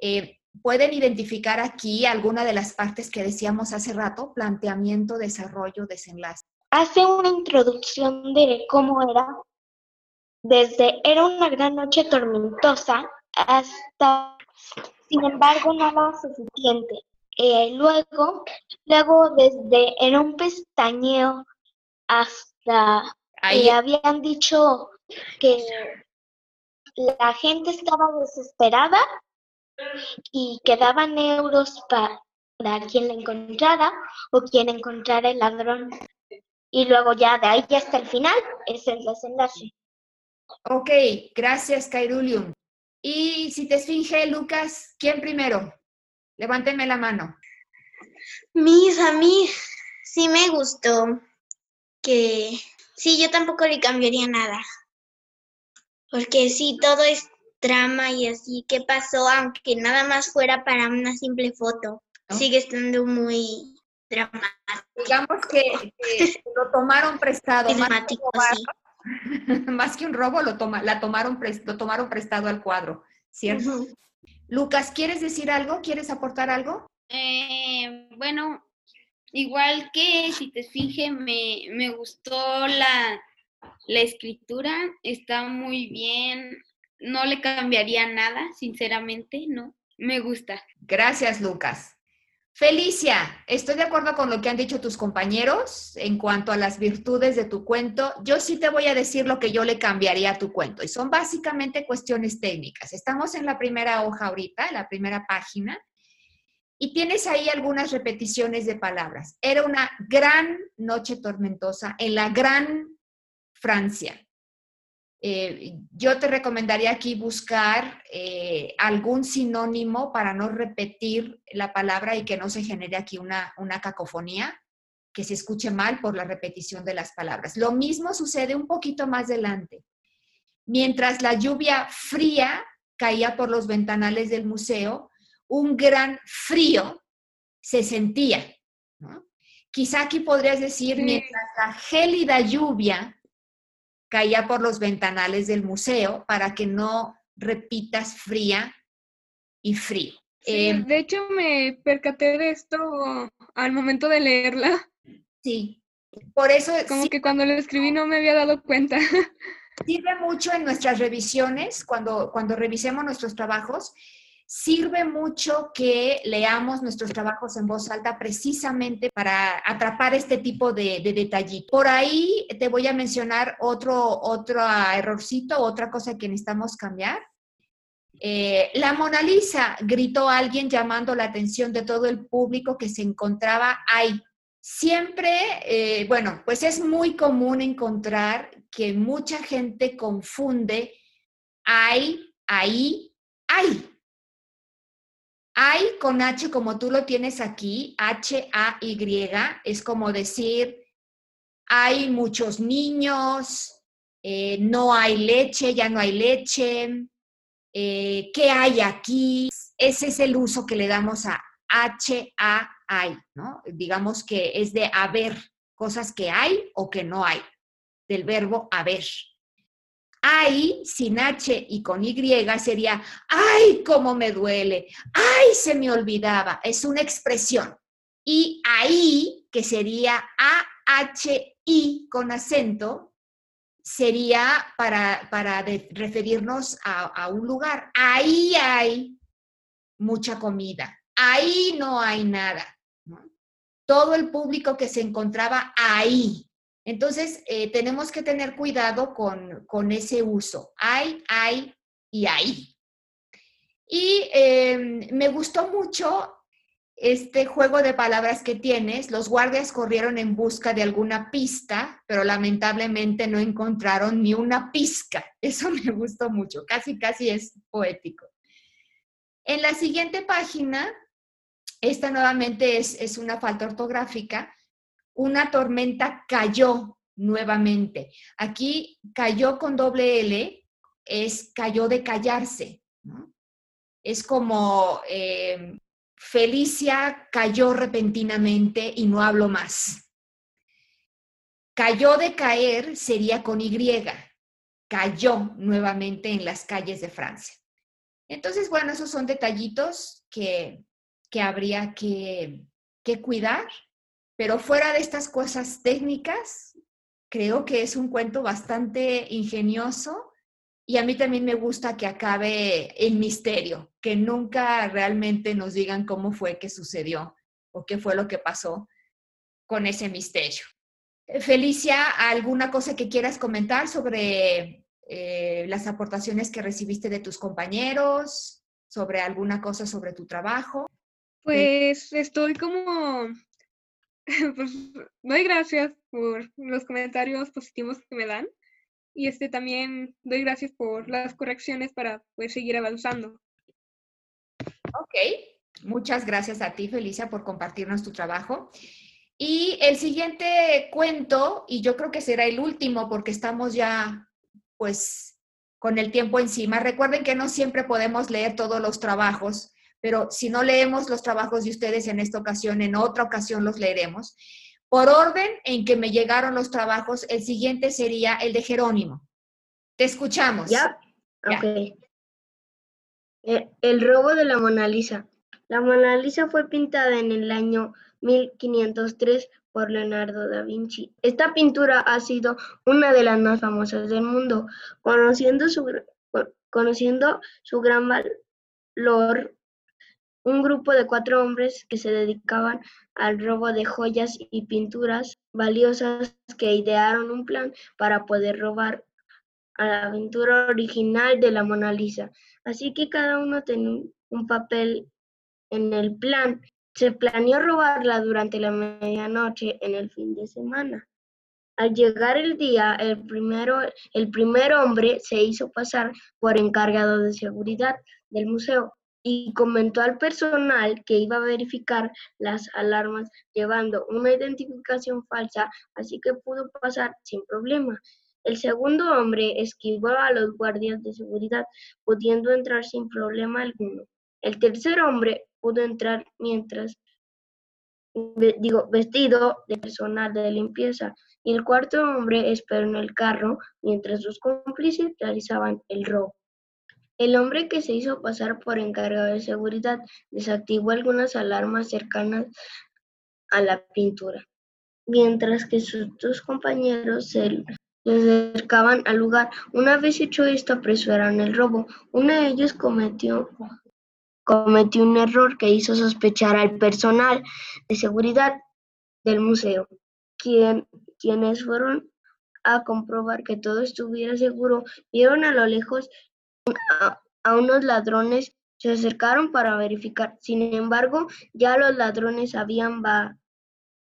eh, ¿pueden identificar aquí alguna de las partes que decíamos hace rato? Planteamiento, desarrollo, desenlace. hace una introducción de cómo era, desde era una gran noche tormentosa hasta, sin embargo, no lo suficiente. Eh, luego, luego desde en un pestañeo hasta Ahí, eh, habían dicho que la gente estaba desesperada y que daban euros para quien la encontrara o quien encontrara el ladrón. Y luego ya de ahí hasta el final es el desenlace. ok, gracias, Kairulium. Y si te esfinge, Lucas, ¿quién primero? Levánteme la mano. Mis, a mí sí me gustó que sí, yo tampoco le cambiaría nada. Porque sí, todo es trama y así, ¿qué pasó? Aunque nada más fuera para una simple foto, ¿No? sigue estando muy dramático. Digamos que, que lo tomaron prestado. Más que, dramático, robar, sí. más que un robo, lo, toma, la tomaron lo tomaron prestado al cuadro, ¿cierto? Lucas, ¿quieres decir algo? ¿Quieres aportar algo? Eh, bueno, igual que si te fije, me, me gustó la, la escritura, está muy bien, no le cambiaría nada, sinceramente, no, me gusta. Gracias, Lucas. Felicia, estoy de acuerdo con lo que han dicho tus compañeros en cuanto a las virtudes de tu cuento. Yo sí te voy a decir lo que yo le cambiaría a tu cuento y son básicamente cuestiones técnicas. Estamos en la primera hoja ahorita, en la primera página, y tienes ahí algunas repeticiones de palabras. Era una gran noche tormentosa en la gran Francia. Eh, yo te recomendaría aquí buscar eh, algún sinónimo para no repetir la palabra y que no se genere aquí una, una cacofonía, que se escuche mal por la repetición de las palabras. Lo mismo sucede un poquito más adelante. Mientras la lluvia fría caía por los ventanales del museo, un gran frío se sentía. ¿no? Quizá aquí podrías decir, mientras la gélida lluvia caía por los ventanales del museo para que no repitas fría y frío. Sí, Eh, de hecho, me percaté de esto al momento de leerla, sí, por eso como sí- que cuando lo escribí no me había dado cuenta. sirve mucho en nuestras revisiones, cuando, cuando revisemos nuestros trabajos, sirve mucho que leamos nuestros trabajos en voz alta precisamente para atrapar este tipo de, de detallitos. Por ahí te voy a mencionar otro, otro errorcito, otra cosa que necesitamos cambiar. Eh, la Mona Lisa, gritó alguien llamando la atención de todo el público que se encontraba ahí. Siempre, eh, bueno, pues es muy común encontrar que mucha gente confunde hay, ahí, hay. Hay con H como tú lo tienes aquí, H-A-Y, es como decir, hay muchos niños, eh, no hay leche, ya no hay leche, eh, ¿qué hay aquí? Ese es el uso que le damos a H-A-I, ¿no? Digamos que es de haber, cosas que hay o que no hay, del verbo haber. Hay sin H y con Y sería, ay, cómo me duele, ay, se me olvidaba, es una expresión. Y ahí, que sería A-H-I con acento, sería para, para referirnos a, a un lugar. Ahí hay mucha comida, ahí no hay nada. Todo el público que se encontraba ahí. Entonces, eh, tenemos que tener cuidado con, con ese uso. Hay, hay y ahí. Y eh, me gustó mucho este juego de palabras que tienes. Los guardias corrieron en busca de alguna pista, pero lamentablemente no encontraron ni una pizca. Eso me gustó mucho. Casi, casi es poético. En la siguiente página, esta nuevamente es, es una falta ortográfica. Una tormenta cayó nuevamente. Aquí cayó con doble L, es cayó de callarse. Es como eh, Felicia cayó repentinamente y no habló más. Cayó de caer sería con Y. Cayó nuevamente en las calles de Francia. Entonces, bueno, esos son detallitos que, que habría que, que cuidar, pero fuera de estas cosas técnicas, creo que es un cuento bastante ingenioso y a mí también me gusta que acabe en misterio, que nunca realmente nos digan cómo fue que sucedió o qué fue lo que pasó con ese misterio. Felicia, ¿alguna cosa que quieras comentar sobre eh, las aportaciones que recibiste de tus compañeros, sobre alguna cosa sobre tu trabajo? Pues estoy como, pues doy gracias por los comentarios positivos que me dan y este también doy gracias por las correcciones para pues, seguir avanzando. Ok, muchas gracias a ti, Felicia, por compartirnos tu trabajo. Y el siguiente cuento, y yo creo que será el último porque estamos ya pues con el tiempo encima. Recuerden que no siempre podemos leer todos los trabajos, pero si no leemos los trabajos de ustedes en esta ocasión, en otra ocasión los leeremos. Por orden en que me llegaron los trabajos, el siguiente sería el de Jerónimo. Te escuchamos. Ya, ok. Eh, el robo de la Mona Lisa. La Mona Lisa fue pintada en el año 1503 por Leonardo da Vinci. Esta pintura ha sido una de las más famosas del mundo, conociendo su, conociendo su gran valor. Un grupo de cuatro hombres que se dedicaban al robo de joyas y pinturas valiosas que idearon un plan para poder robar a la pintura original de la Mona Lisa. Así que cada uno tenía un papel en el plan se planeó robarla durante la medianoche en el fin de semana. Al llegar el día, el, primero, el primer hombre se hizo pasar por encargado de seguridad del museo y comentó al personal que iba a verificar las alarmas llevando una identificación falsa, así que pudo pasar sin problema. El segundo hombre esquivó a los guardias de seguridad, pudiendo entrar sin problema alguno. El tercer hombre pudo entrar mientras, digo, vestido de personal de limpieza y el cuarto hombre esperó en el carro mientras sus cómplices realizaban el robo. El hombre que se hizo pasar por encargado de seguridad desactivó algunas alarmas cercanas a la pintura, mientras que sus dos compañeros se acercaban al lugar. Una vez hecho esto, apresuraron el robo. Uno de ellos cometió cometió un error que hizo sospechar al personal de seguridad del museo, quienes fueron a comprobar que todo estuviera seguro, vieron a lo lejos a, unos ladrones, se acercaron para verificar. Sin embargo, ya los ladrones habían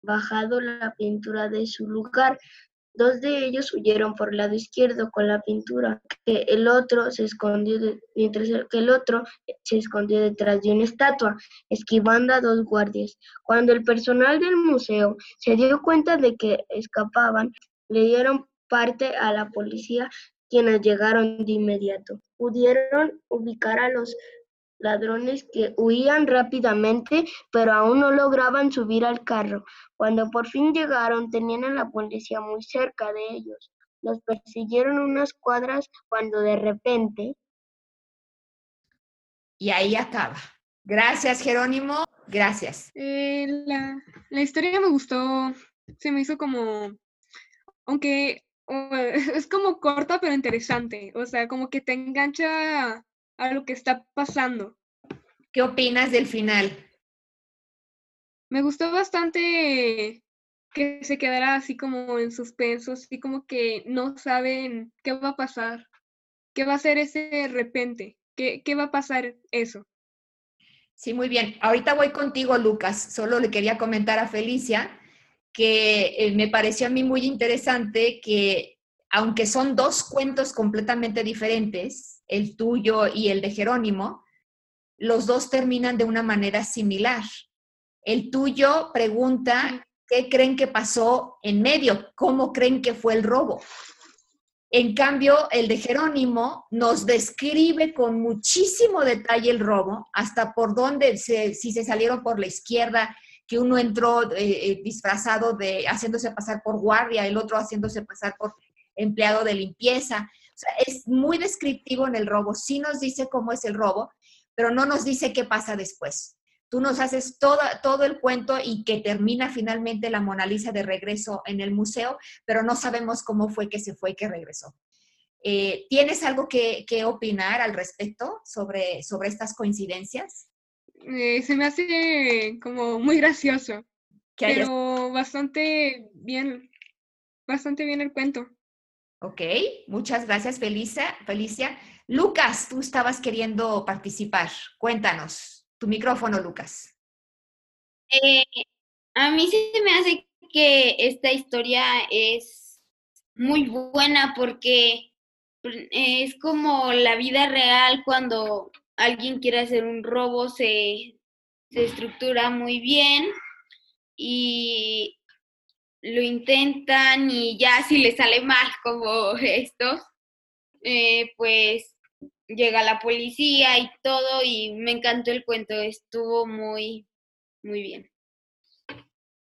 bajado la pintura de su lugar, Dos de ellos huyeron por el lado izquierdo con la pintura, el otro se escondió mientras que el otro se escondió detrás de una estatua, esquivando a dos guardias. Cuando el personal del museo se dio cuenta de que escapaban, le dieron parte a la policía, quienes llegaron de inmediato. Pudieron ubicar a los ladrones que huían rápidamente, pero aún no lograban subir al carro. Cuando por fin llegaron, tenían a la policía muy cerca de ellos. Los persiguieron unas cuadras cuando de repente... Y ahí acaba. Gracias, Jerónimo. Gracias. Eh, la, la historia me gustó. Se me hizo como, aunque es como corta pero interesante. O sea, como que te engancha a lo que está pasando. ¿Qué opinas del final? Me gustó bastante que se quedara así como en suspenso, así como que no saben qué va a pasar, qué va a ser ese repente, qué, qué va a pasar eso. Sí, muy bien. Ahorita voy contigo, Lucas. Solo le quería comentar a Felicia que eh, me pareció a mí muy interesante que, aunque son dos cuentos completamente diferentes, el tuyo y el de Jerónimo, los dos terminan de una manera similar. El tuyo pregunta qué creen que pasó en medio, cómo creen que fue el robo. En cambio, el de Jerónimo nos describe con muchísimo detalle el robo, hasta por dónde, si se salieron por la izquierda, que uno entró eh, eh, disfrazado de haciéndose pasar por guardia, el otro haciéndose pasar por empleado de limpieza es muy descriptivo en el robo, sí nos dice cómo es el robo, pero no nos dice qué pasa después. Tú nos haces todo, todo el cuento y que termina finalmente la Mona Lisa de regreso en el museo, pero no sabemos cómo fue que se fue y que regresó. Eh, ¿Tienes algo que, que, opinar al respecto sobre, sobre estas coincidencias? Eh, se me hace como muy gracioso, pero bastante bien, bastante bien el cuento. Ok, muchas gracias, Felicia. Felicia. Lucas, tú estabas queriendo participar. Cuéntanos. Tu micrófono, Lucas. Eh, a mí sí me hace que esta historia es muy buena porque es como la vida real cuando alguien quiere hacer un robo, se, estructura muy bien y lo intentan y ya si le sale mal como esto, eh, pues llega la policía y todo y me encantó el cuento, estuvo muy, muy bien.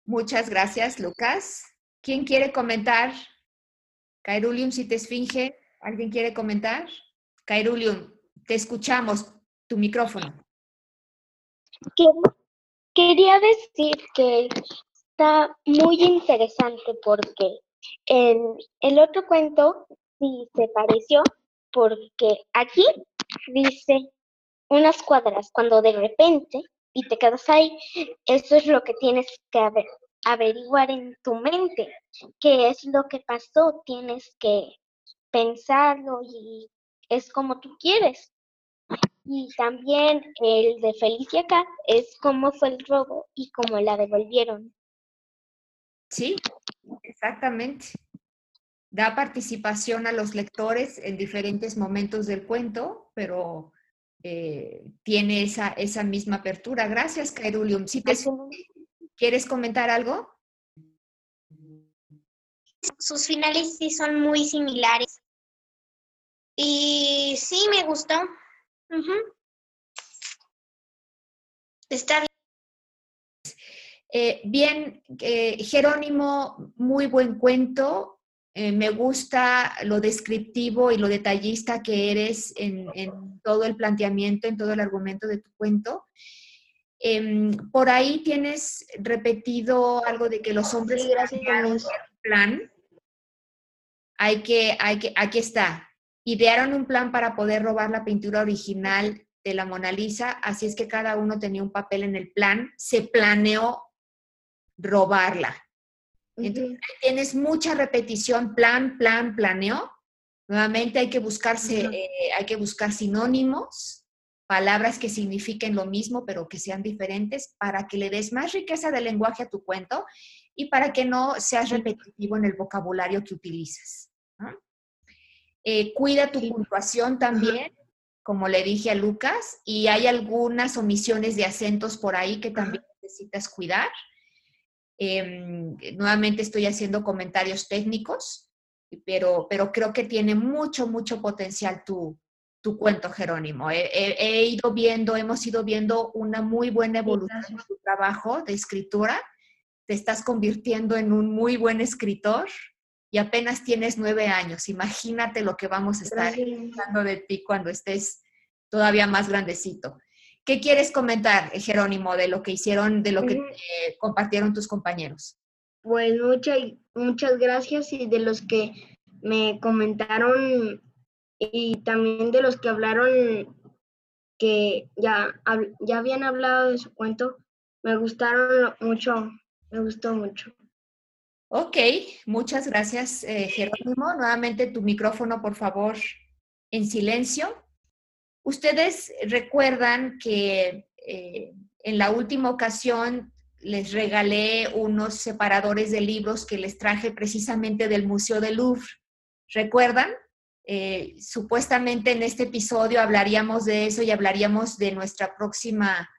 Muchas gracias, Lucas. ¿Quién quiere comentar? Cairulium, si te esfinge, ¿alguien quiere comentar? Cairulium, te escuchamos, tu micrófono. Quería decir que está muy interesante porque en el otro cuento sí se pareció, porque aquí dice unas cuadras, cuando de repente y te quedas ahí, eso es lo que tienes que averiguar en tu mente, qué es lo que pasó, tienes que pensarlo y es como tú quieres. Y también el de Felicia es cómo fue el robo y cómo la devolvieron. Sí, exactamente. Da participación a los lectores en diferentes momentos del cuento, pero eh, tiene esa, esa misma apertura. Gracias, Kairulium. Si te, ¿Quieres comentar algo? Sus finales sí son muy similares. Y sí, me gustó. Está bien. Eh, bien, eh, Jerónimo, muy buen cuento. Eh, me gusta lo descriptivo y lo detallista que eres en, todo el planteamiento, en todo el argumento de tu cuento. Em, por ahí tienes repetido algo de que los hombres idearon un plan. Hay que, hay que, aquí está. Idearon un plan para poder robar la pintura original de la Mona Lisa, así es que cada uno tenía un papel en el plan. Se planeó robarla. Entonces, tienes mucha repetición, plan, plan, planeo. Nuevamente hay que buscarse, eh, hay que buscar sinónimos, palabras que signifiquen lo mismo, pero que sean diferentes, para que le des más riqueza de lenguaje a tu cuento y para que no seas repetitivo en el vocabulario que utilizas. Eh, cuida tu puntuación también, como le dije a Lucas, y hay algunas omisiones de acentos por ahí que también necesitas cuidar. Em, nuevamente estoy haciendo comentarios técnicos, pero, pero creo que tiene mucho, mucho potencial tu, tu cuento, Jerónimo. He, ido viendo, hemos ido viendo una muy buena evolución en tu trabajo de escritura. Te estás convirtiendo en un muy buen escritor y apenas tienes nueve años. Imagínate lo que vamos a estar hablando de ti cuando estés todavía más grandecito. ¿Qué quieres comentar, Jerónimo, de lo que hicieron, de lo que compartieron tus compañeros? Pues muchas, muchas gracias y de los que me comentaron y también de los que hablaron que ya, ya habían hablado de su cuento, me gustaron mucho, me gustó mucho. Ok, muchas gracias, eh, Jerónimo. Nuevamente tu micrófono, por favor, en silencio. Ustedes recuerdan que eh, en la última ocasión les regalé unos separadores de libros que les traje precisamente del Museo del Louvre. ¿Recuerdan? Eh, supuestamente en este episodio hablaríamos de eso y hablaríamos de nuestra próxima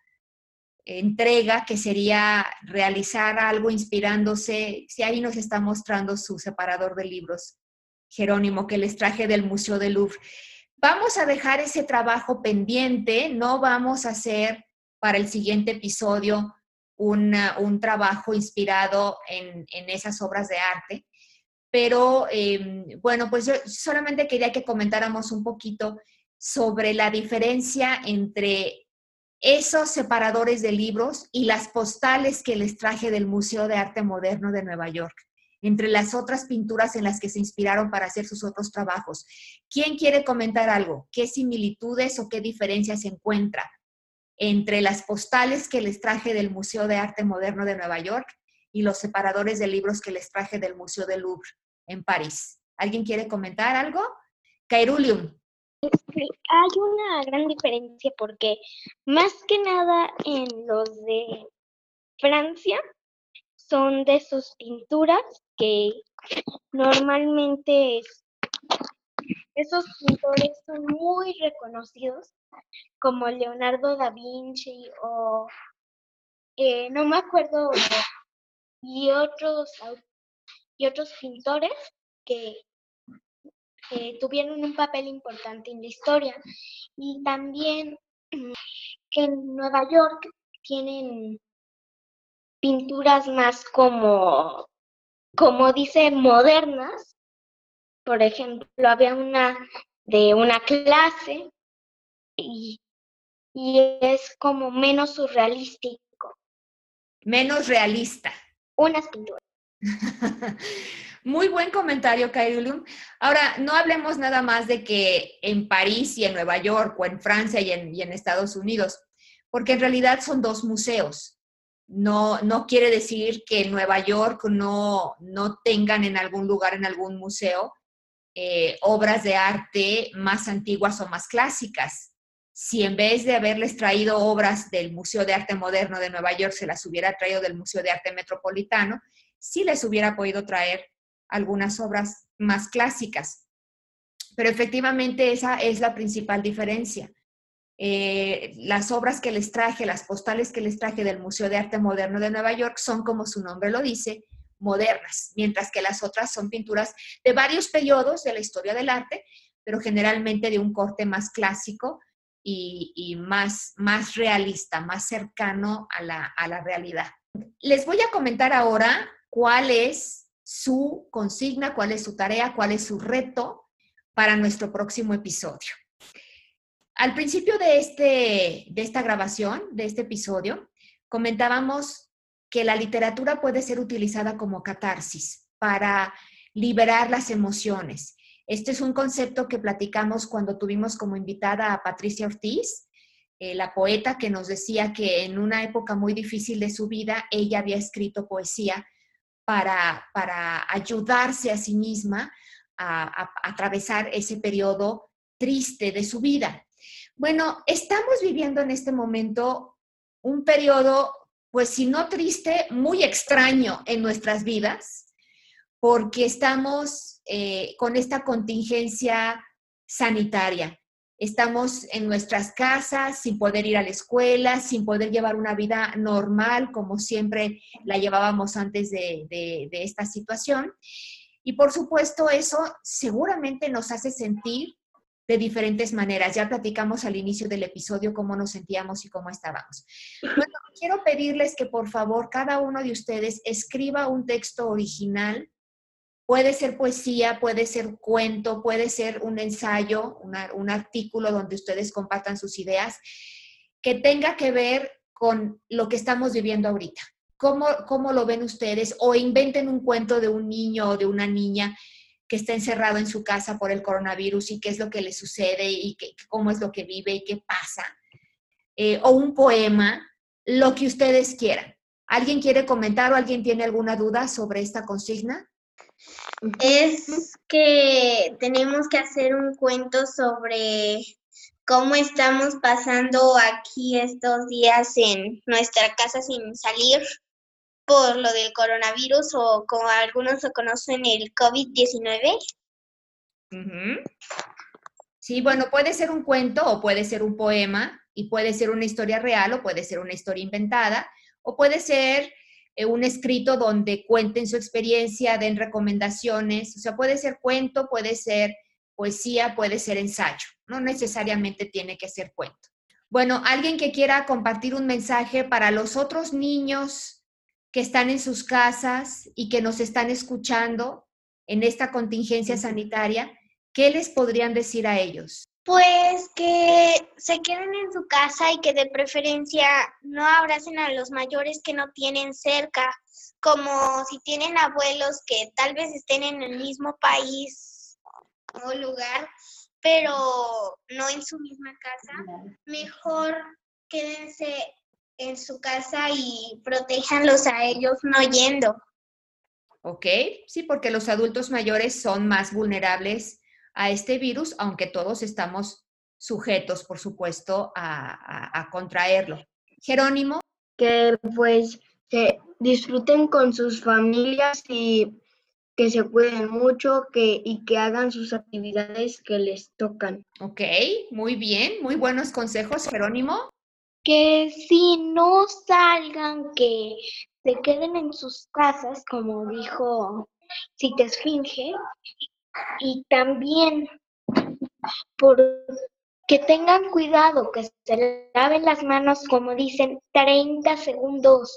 entrega, que sería realizar algo inspirándose. Si ahí nos está mostrando su separador de libros, Jerónimo, que les traje del Museo del Louvre. Vamos a dejar ese trabajo pendiente, no vamos a hacer para el siguiente episodio un trabajo inspirado en, esas obras de arte, pero em, bueno, pues yo solamente quería que comentáramos un poquito sobre la diferencia entre esos separadores de libros y las postales que les traje del Museo de Arte Moderno de Nueva York. entre las otras pinturas en las que se inspiraron para hacer sus otros trabajos. ¿Quién quiere comentar algo? ¿Qué similitudes o qué diferencias se encuentra entre las postales que les traje del Museo de Arte Moderno de Nueva York y los separadores de libros que les traje del Museo del Louvre en París? ¿Alguien quiere comentar algo? Cairulium. Hay una gran diferencia porque más que nada en los de Francia son de sus pinturas que normalmente esos pintores son muy reconocidos como Leonardo da Vinci o eh, no me acuerdo y otros y otros pintores que tuvieron un papel importante en la historia. Y también en Nueva York tienen pinturas más como, como dice, modernas. Por ejemplo, había una de una clase y, y es como menos surrealístico. Menos realista. Unas pinturas. Muy buen comentario, Kairulium. Ahora, no hablemos nada más de que en París y en Nueva York o en Francia y en, Estados Unidos, porque en realidad son dos museos. No, no quiere decir que en Nueva York no, no tengan en algún lugar, en algún museo, eh, obras de arte más antiguas o más clásicas. Si en vez de haberles traído obras del Museo de Arte Moderno de Nueva York, se las hubiera traído del Museo de Arte Metropolitano, sí les hubiera podido traer algunas obras más clásicas. Pero efectivamente esa es la principal diferencia. Eh, las obras que les traje, las postales que les traje del Museo de Arte Moderno de Nueva York son, como su nombre lo dice, modernas, mientras que las otras son pinturas de varios periodos de la historia del arte, pero generalmente de un corte más clásico y, más, más realista, más cercano a la, a la realidad. Les voy a comentar ahora cuál es su consigna, cuál es su tarea, cuál es su reto para nuestro próximo episodio. Al principio de, este, de esta grabación, de este episodio, comentábamos que la literatura puede ser utilizada como catarsis para liberar las emociones. Este es un concepto que platicamos cuando tuvimos como invitada a Patricia Ortiz, eh, la poeta que nos decía que en una época muy difícil de su vida ella había escrito poesía para, para ayudarse a sí misma a, atravesar ese periodo triste de su vida. Bueno, estamos viviendo en este momento un periodo, pues si no triste, muy extraño en nuestras vidas, porque estamos eh, con esta contingencia sanitaria. Estamos en nuestras casas sin poder ir a la escuela, sin poder llevar una vida normal como siempre la llevábamos antes de, esta situación. Y por supuesto eso seguramente nos hace sentir de diferentes maneras. Ya platicamos al inicio del episodio cómo nos sentíamos y cómo estábamos. Bueno, quiero pedirles que por favor cada uno de ustedes escriba un texto original Puede ser poesía, puede ser cuento, puede ser un ensayo, un artículo donde ustedes compartan sus ideas, que tenga que ver con lo que estamos viviendo ahorita. ¿Cómo, ¿Cómo lo ven ustedes? O inventen un cuento de un niño o de una niña que está encerrado en su casa por el coronavirus y qué es lo que le sucede y qué, cómo es lo que vive y qué pasa. Eh, o un poema, lo que ustedes quieran. ¿Alguien quiere comentar o alguien tiene alguna duda sobre esta consigna? Es que tenemos que hacer un cuento sobre cómo estamos pasando aquí estos días en nuestra casa sin salir por lo del coronavirus o como algunos lo conocen el COVID-19. Sí, bueno, puede ser un cuento o puede ser un poema y puede ser una historia real o puede ser una historia inventada o puede ser un escrito donde cuenten su experiencia, den recomendaciones, o sea, puede ser cuento, puede ser poesía, puede ser ensayo, no necesariamente tiene que ser cuento. Bueno, alguien que quiera compartir un mensaje para los otros niños que están en sus casas y que nos están escuchando en esta contingencia sanitaria, ¿qué les podrían decir a ellos? Pues que se queden en su casa y que de preferencia no abracen a los mayores que no tienen cerca, como si tienen abuelos que tal vez estén en el mismo país o lugar, pero no en su misma casa, mejor quédense en su casa y protéjanlos a ellos no yendo. ¿Ok? Sí, porque los adultos mayores son más vulnerables a este virus, aunque todos estamos sujetos, por supuesto, a, contraerlo. Jerónimo. Que pues se disfruten con sus familias y que se cuiden mucho que, y que hagan sus actividades que les tocan. Ok, muy bien, muy buenos consejos, Jerónimo. Que si no salgan, que se queden en sus casas, como dijo Cita Esfinge, y también por que tengan cuidado, que se laven las manos, como dicen, 30 segundos,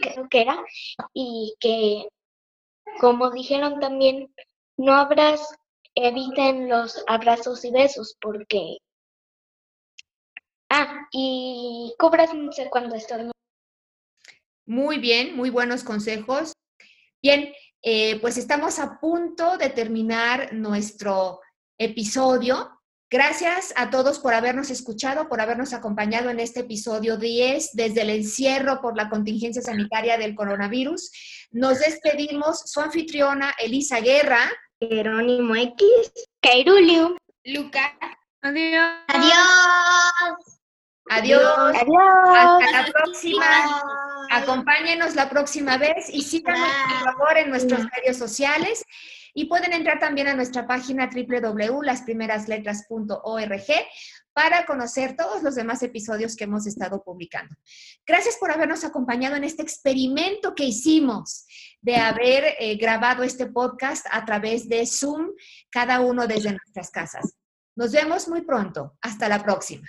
creo que era, y que, como dijeron también, no abras, eviten los abrazos y besos, porque... Ah, y cúbranse cuando están... Muy bien, muy buenos consejos. Bien, eh, pues estamos a punto de terminar nuestro episodio. Gracias a todos por habernos escuchado, por habernos acompañado en este episodio 10 desde el encierro por la contingencia sanitaria del coronavirus. Nos despedimos, su anfitriona Elisa Guerra, Jerónimo X, Cairulio, Luca. Adiós. Adiós. Adiós. Adiós. Hasta la próxima. Acompáñenos la próxima vez y síganos, por favor, en nuestros medios sociales. Y pueden entrar también a nuestra página www.lasprimerasletras.org para conocer todos los demás episodios que hemos estado publicando. Gracias por habernos acompañado en este experimento que hicimos de haber eh, grabado este podcast a través de Zoom, cada uno desde nuestras casas. Nos vemos muy pronto. Hasta la próxima.